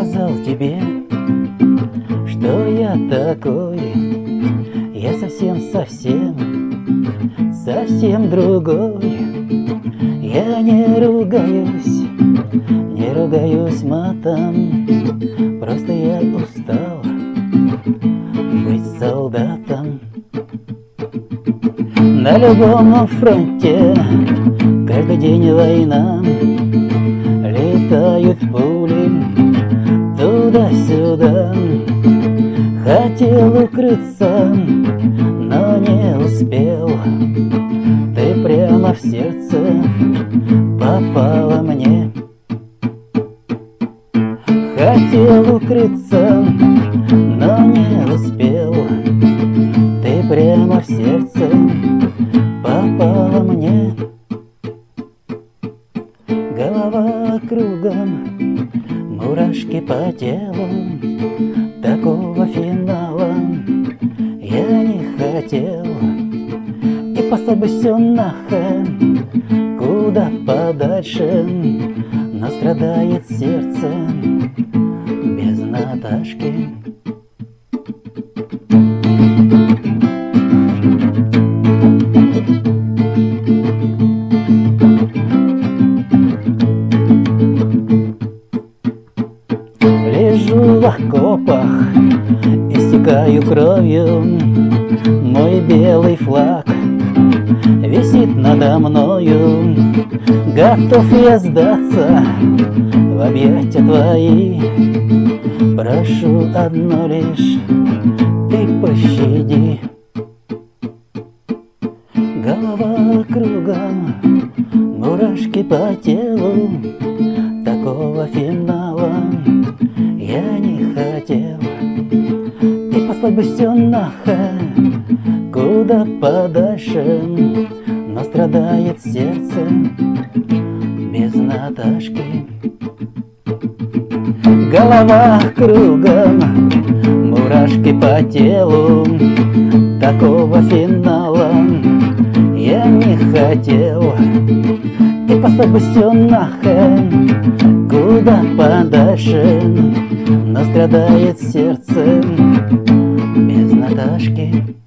сказал тебе, что я такой? Я совсем, совсем, совсем другой. Я не ругаюсь, не ругаюсь матом, просто я устал быть солдатом. На любом фронте каждый день война летают пули туда-сюда. Хотел укрыться, но не успел. Ты прямо в сердце попала мне. Хотел укрыться, но не успел. Ты прямо в сердце попала мне. Голова кругом, мурашки по телу Такого финала я не хотел. И послать бы все нахрен, куда подальше Но страдает сердце без Наташки в окопах, истекаю кровью. Мой белый флаг висит надо мною. Готов я сдаться в объятия твои. Прошу одно лишь, ты пощади. Голова кругом, мурашки по телу. Такого финала Все нахрен, куда подальше Но страдает сердце без Наташки Голова кругом, мурашки по телу Такого финала я не хотел. Бы все нахрен, куда подальше Но страдает сердце без Наташки